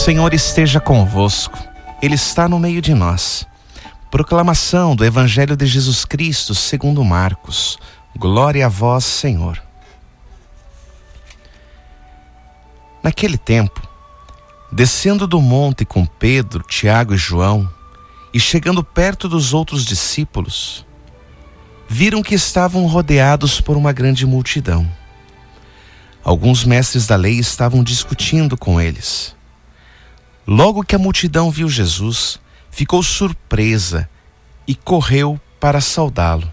Senhor esteja convosco, Ele está no meio de nós. Proclamação do Evangelho de Jesus Cristo segundo Marcos. Glória a vós, Senhor. Naquele tempo, descendo do monte com Pedro, Tiago e João, e chegando perto dos outros discípulos, viram que estavam rodeados por uma grande multidão. Alguns mestres da lei estavam discutindo com eles. Logo que a multidão viu Jesus, ficou surpresa e correu para saudá-lo.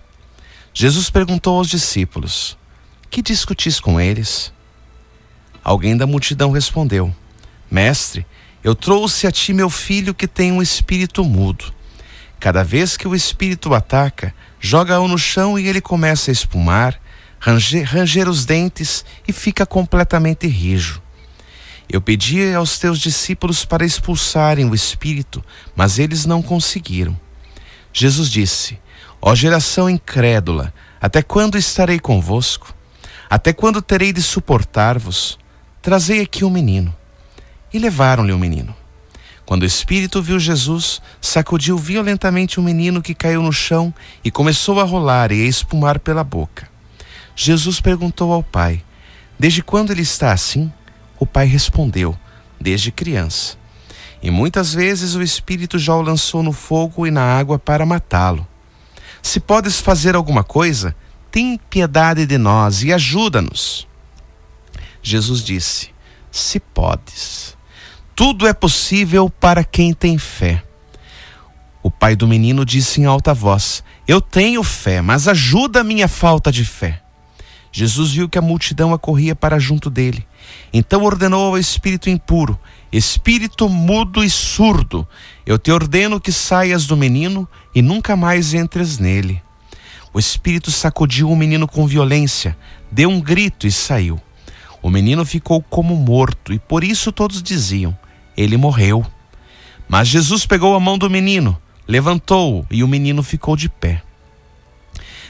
Jesus perguntou aos discípulos: Que discutis com eles? Alguém da multidão respondeu: Mestre, eu trouxe a ti meu filho que tem um espírito mudo. Cada vez que o espírito ataca, joga-o no chão e ele começa a espumar, ranger, ranger os dentes e fica completamente rijo. Eu pedi aos teus discípulos para expulsarem o espírito, mas eles não conseguiram. Jesus disse: Ó geração incrédula, até quando estarei convosco? Até quando terei de suportar-vos? Trazei aqui o um menino. E levaram-lhe o um menino. Quando o espírito viu Jesus, sacudiu violentamente o menino que caiu no chão e começou a rolar e a espumar pela boca. Jesus perguntou ao pai: Desde quando ele está assim? O pai respondeu: Desde criança. E muitas vezes o espírito já o lançou no fogo e na água para matá-lo. Se podes fazer alguma coisa, tem piedade de nós e ajuda-nos. Jesus disse: Se podes. Tudo é possível para quem tem fé. O pai do menino disse em alta voz: Eu tenho fé, mas ajuda a minha falta de fé. Jesus viu que a multidão acorria para junto dele. Então ordenou ao espírito impuro: Espírito mudo e surdo, eu te ordeno que saias do menino e nunca mais entres nele. O espírito sacudiu o menino com violência, deu um grito e saiu. O menino ficou como morto, e por isso todos diziam: ele morreu. Mas Jesus pegou a mão do menino, levantou-o e o menino ficou de pé.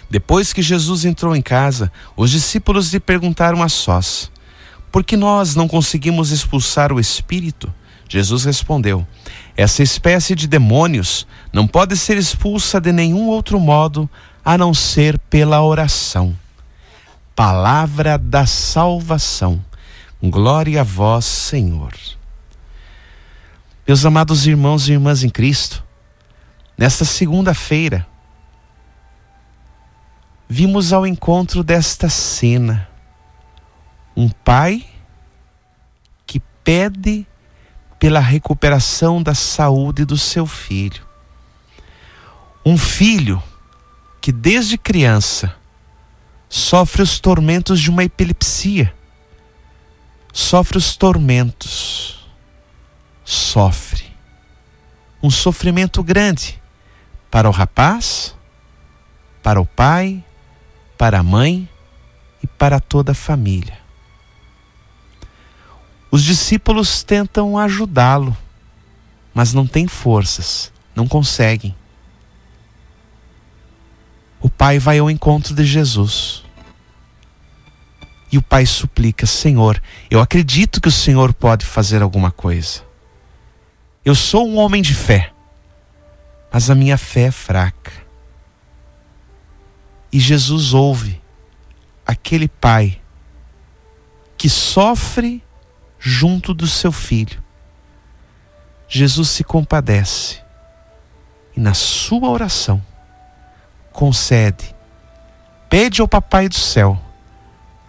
Depois que Jesus entrou em casa, os discípulos lhe perguntaram a sós: Por que nós não conseguimos expulsar o espírito? Jesus respondeu: Essa espécie de demônios não pode ser expulsa de nenhum outro modo a não ser pela oração. Palavra da salvação. Glória a vós, Senhor. Meus amados irmãos e irmãs em Cristo, nesta segunda-feira, vimos ao encontro desta cena um pai que pede pela recuperação da saúde do seu filho. Um filho que desde criança sofre os tormentos de uma epilepsia, sofre os tormentos sofre. Um sofrimento grande para o rapaz, para o pai, para a mãe e para toda a família. Os discípulos tentam ajudá-lo, mas não têm forças, não conseguem. O pai vai ao encontro de Jesus. E o pai suplica: Senhor, eu acredito que o Senhor pode fazer alguma coisa. Eu sou um homem de fé, mas a minha fé é fraca. E Jesus ouve aquele pai que sofre junto do seu filho. Jesus se compadece e, na sua oração, concede, pede ao Papai do céu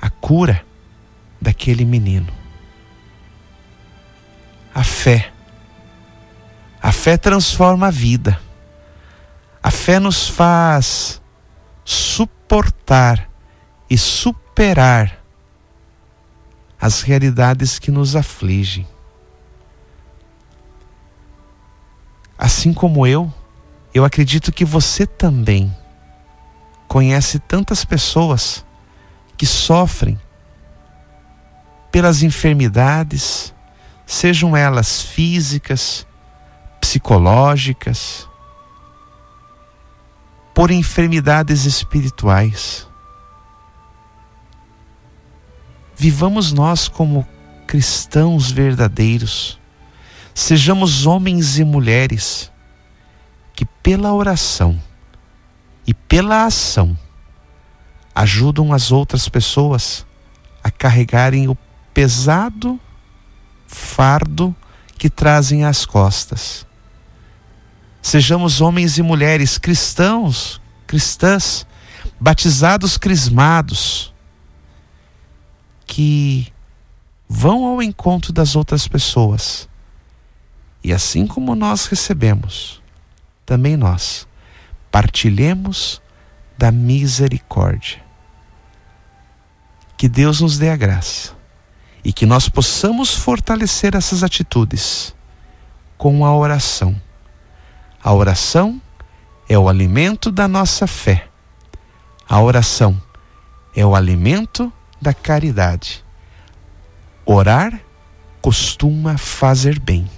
a cura daquele menino. A fé a fé transforma a vida. A fé nos faz suportar e superar as realidades que nos afligem. Assim como eu, eu acredito que você também conhece tantas pessoas que sofrem pelas enfermidades, sejam elas físicas, psicológicas, por enfermidades espirituais. Vivamos nós como cristãos verdadeiros, Sejamos homens e mulheres que, pela oração e pela ação, ajudam as outras pessoas a carregarem o pesado fardo que trazem às costas. Sejamos homens e mulheres cristãos, cristãs, batizados, crismados, que vão ao encontro das outras pessoas e assim como nós recebemos, também nós partilhemos da misericórdia. Que Deus nos dê a graça e que nós possamos fortalecer essas atitudes com a oração. A oração é o alimento da nossa fé. A oração é o alimento da caridade. Orar costuma fazer bem.